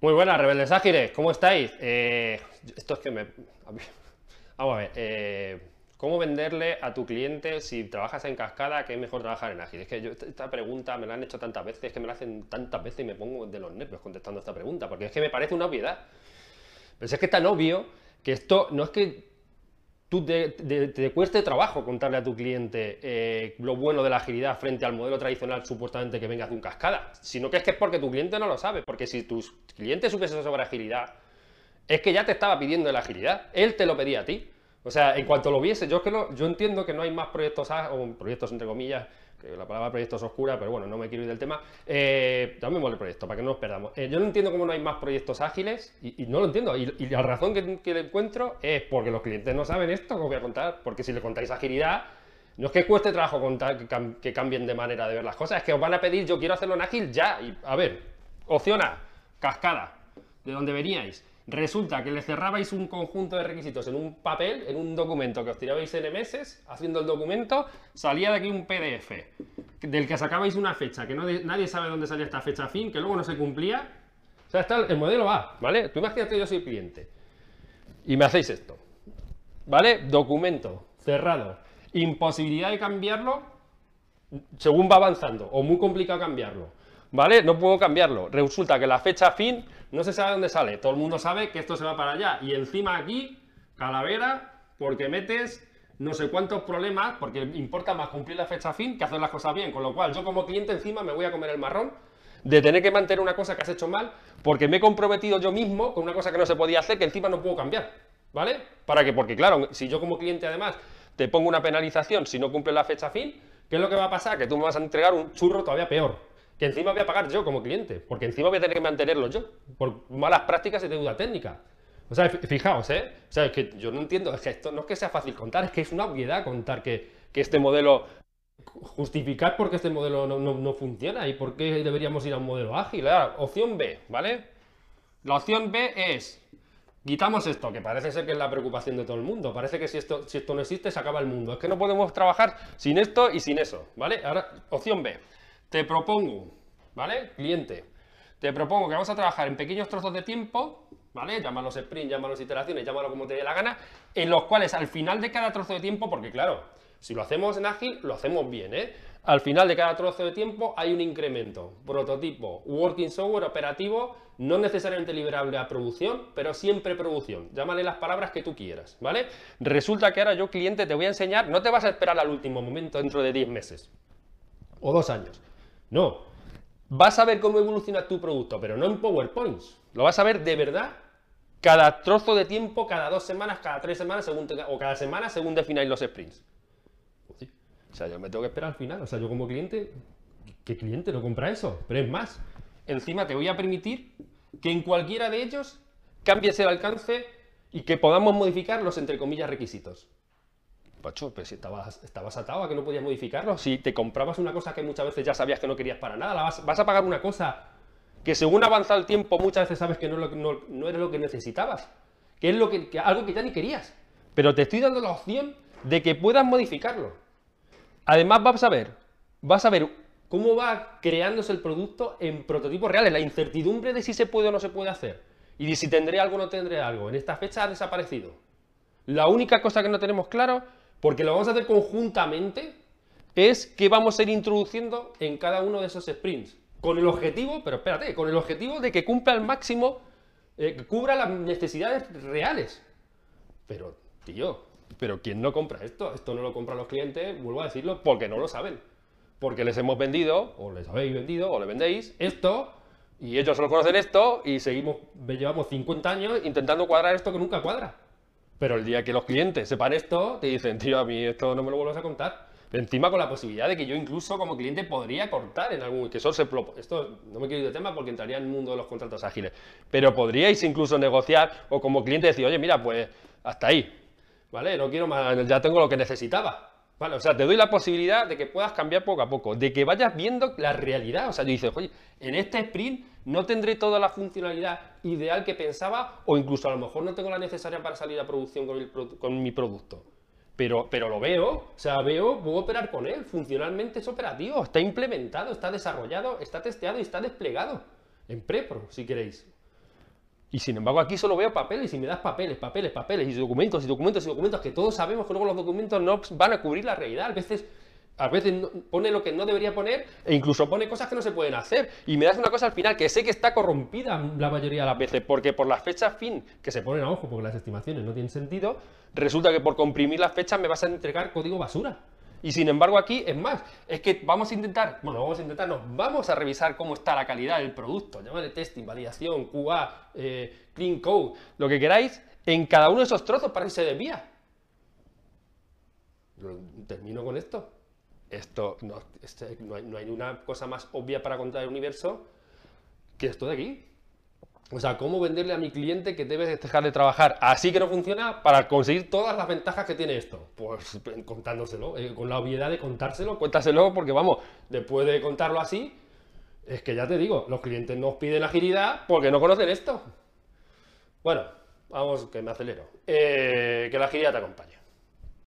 Muy buenas, rebeldes ágiles, ¿cómo estáis? Eh, esto es que me... Vamos a ver, eh, ¿cómo venderle a tu cliente si trabajas en cascada que es mejor trabajar en ágil? Es que esta pregunta me la han hecho tantas veces, es que me la hacen tantas veces y me pongo de los nervios contestando esta pregunta, porque es que me parece una obviedad. Pero es que es tan obvio que esto no es que tú te, cueste trabajo contarle a tu cliente eh, lo bueno de la agilidad frente al modelo tradicional supuestamente que venga de un cascada, sino que es que es porque tu cliente no lo sabe, porque si tus clientes supiesen sobre agilidad, es que ya te estaba pidiendo la agilidad, él te lo pedía a ti. O sea, en cuanto lo viese, yo, que yo entiendo que no hay más proyectos, o proyectos entre comillas, que la palabra proyecto es oscura, pero bueno, no me quiero ir del tema. Eh, el proyecto, para que no nos perdamos. Eh, yo no entiendo cómo no hay más proyectos ágiles, y, no lo entiendo. Y, la razón que, le encuentro es porque los clientes no saben esto que os voy a contar, porque si le contáis agilidad, no es que cueste trabajo contar que, cambien de manera de ver las cosas, es que os van a pedir, yo quiero hacerlo en ágil ya. Y, a ver, opción A, cascada, de donde veníais. Resulta que le cerrabais un conjunto de requisitos en un papel, en un documento que os tirabais en meses, haciendo el documento, salía de aquí un PDF, del que sacabais una fecha, que nadie sabe dónde salía esta fecha fin, que luego no se cumplía. O sea, está el modelo A, ¿vale? Tú imagínate que yo soy cliente y me hacéis esto, ¿vale? Documento cerrado, imposibilidad de cambiarlo según va avanzando, o muy complicado cambiarlo. ¿Vale? No puedo cambiarlo. Resulta que la fecha fin no se sabe dónde sale. Todo el mundo sabe que esto se va para allá. Y encima aquí, calavera, porque metes no sé cuántos problemas, porque importa más cumplir la fecha fin que hacer las cosas bien. Con lo cual, yo como cliente encima me voy a comer el marrón de tener que mantener una cosa que has hecho mal, porque me he comprometido yo mismo con una cosa que no se podía hacer, que encima no puedo cambiar. ¿Vale? Para que, porque claro, si yo como cliente además te pongo una penalización si no cumple la fecha fin, ¿qué es lo que va a pasar? Que tú me vas a entregar un churro todavía peor que encima voy a pagar yo como cliente, porque encima voy a tener que mantenerlo yo, por malas prácticas y deuda técnica. O sea, fijaos, ¿eh? O sea, es que yo no entiendo, es que esto no es que sea fácil contar, es que es una obviedad contar que, este modelo, justificar por qué este modelo no, funciona y por qué deberíamos ir a un modelo ágil. opción B, ¿vale? La opción B es, quitamos esto, que parece ser que es la preocupación de todo el mundo, parece que si esto, si esto no existe se acaba el mundo, es que no podemos trabajar sin esto y sin eso, ¿vale? Ahora, opción B. Te propongo, ¿vale? Cliente, te propongo que vamos a trabajar en pequeños trozos de tiempo, ¿vale? Llámalos sprint, llámalos iteraciones, llámalo como te dé la gana, en los cuales al final de cada trozo de tiempo, porque claro, si lo hacemos en ágil, lo hacemos bien, ¿eh? Al final de cada trozo de tiempo hay un incremento. Prototipo, working software, operativo, no necesariamente liberable a producción, pero siempre producción. Llámale las palabras que tú quieras, ¿vale? Resulta que ahora yo, cliente, te voy a enseñar, no te vas a esperar al último momento dentro de 10 meses o dos años. No. Vas a ver cómo evoluciona tu producto, pero no en PowerPoints. Lo vas a ver de verdad cada trozo de tiempo, cada dos semanas, cada tres semanas, según o cada semana, según defináis los sprints. Pues o sea, yo me tengo que esperar al final. O sea, yo como cliente, ¿qué cliente no compra eso? Pero es más, encima te voy a permitir que en cualquiera de ellos cambies el alcance y que podamos modificar los, entre comillas, requisitos. Pacho, pero si estabas, estabas atado a que no podías modificarlo. Si te comprabas una cosa que muchas veces ya sabías que no querías para nada, vas, a pagar una cosa que según avanza el tiempo muchas veces sabes que no, no, era lo que necesitabas. Que es lo que, algo que ya ni querías. Pero te estoy dando la opción de que puedas modificarlo. Además vas a ver, vas a ver cómo va creándose el producto en prototipos reales, la incertidumbre de si se puede o no se puede hacer. Y de si tendré algo o no tendré algo. En esta fecha ha desaparecido. La única cosa que no tenemos claro porque lo vamos a hacer conjuntamente, es que vamos a ir introduciendo en cada uno de esos sprints. Con el objetivo, pero espérate, con el objetivo de que cumpla al máximo, eh, que cubra las necesidades reales. Pero, tío, pero ¿quién no compra esto? Esto no lo compran los clientes, vuelvo a decirlo, porque no lo saben. Porque les hemos vendido, o les habéis vendido, o le vendéis esto, y ellos solo conocen esto, y seguimos, llevamos 50 años intentando cuadrar esto que nunca cuadra. Pero el día que los clientes sepan esto, te dicen, tío, a mí esto no me lo vuelvas a contar. Encima con la posibilidad de que yo incluso como cliente podría cortar en algún... que eso se, Esto no me quiero ir de tema porque entraría en el mundo de los contratos ágiles. Pero podríais incluso negociar o como cliente decir, oye, mira, pues hasta ahí. ¿Vale? No quiero más, ya tengo lo que necesitaba. Vale, o sea, te doy la posibilidad de que puedas cambiar poco a poco, de que vayas viendo la realidad. O sea, yo dices, oye, en este sprint no tendré toda la funcionalidad ideal que pensaba, o incluso a lo mejor no tengo la necesaria para salir a producción con, mi producto. Pero, pero lo veo, o sea, veo, puedo operar con él, funcionalmente es operativo, está implementado, está desarrollado, está testeado y está desplegado en prepro, si queréis. Y sin embargo aquí solo veo papeles y me das papeles, papeles, papeles y documentos y documentos y documentos que todos sabemos que luego los documentos no van a cubrir la realidad. A veces, a veces pone lo que no debería poner e incluso pone cosas que no se pueden hacer. Y me das una cosa al final que sé que está corrompida la mayoría de las veces porque por las fechas fin que se ponen a ojo porque las estimaciones no tienen sentido, resulta que por comprimir las fechas me vas a entregar código basura. Y sin embargo aquí, es más, es que vamos a intentar, bueno, vamos a intentar, no, vamos a revisar cómo está la calidad del producto, llámale testing, validación, QA, eh, clean code, lo que queráis, en cada uno de esos trozos para que se desvía. Termino con esto. Esto, no, este, no, hay, no hay una cosa más obvia para contar el universo que esto de aquí. O sea, cómo venderle a mi cliente que debes dejar de trabajar así que no funciona para conseguir todas las ventajas que tiene esto. Pues contándoselo, eh, con la obviedad de contárselo, cuéntaselo, porque vamos, después de contarlo así, es que ya te digo, los clientes nos piden agilidad porque no conocen esto. Bueno, vamos, que me acelero. Eh, que la agilidad te acompañe.